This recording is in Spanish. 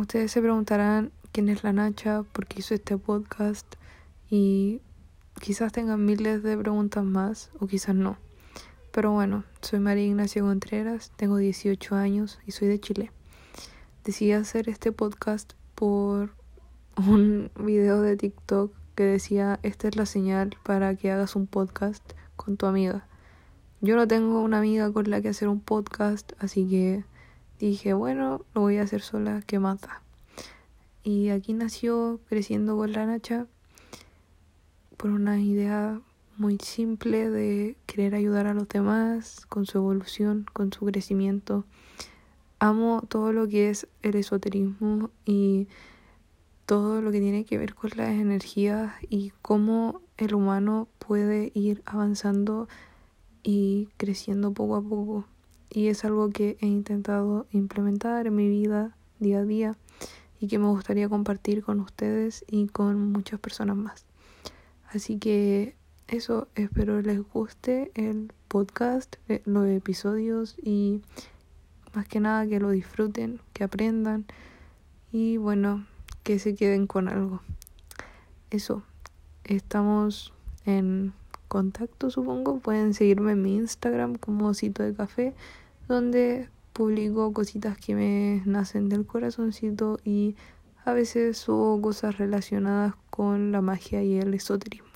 ustedes se preguntarán quién es la Nacha, por qué hizo este podcast y quizás tengan miles de preguntas más o quizás no. Pero bueno, soy María Ignacia Contreras, tengo 18 años y soy de Chile. Decidí hacer este podcast por un video de TikTok que decía, esta es la señal para que hagas un podcast con tu amiga. Yo no tengo una amiga con la que hacer un podcast, así que dije, bueno, lo voy a hacer sola, que mata. Y aquí nació creciendo con la Nacha por una idea muy simple de querer ayudar a los demás con su evolución, con su crecimiento. Amo todo lo que es el esoterismo y todo lo que tiene que ver con las energías y cómo el humano puede ir avanzando y creciendo poco a poco. Y es algo que he intentado implementar en mi vida día a día y que me gustaría compartir con ustedes y con muchas personas más. Así que eso, espero les guste el podcast, eh, los episodios y más que nada que lo disfruten, que aprendan y bueno, que se queden con algo. Eso, estamos en contacto supongo, pueden seguirme en mi Instagram como Cito de Café, donde publico cositas que me nacen del corazoncito y a veces subo cosas relacionadas con la magia y el esoterismo.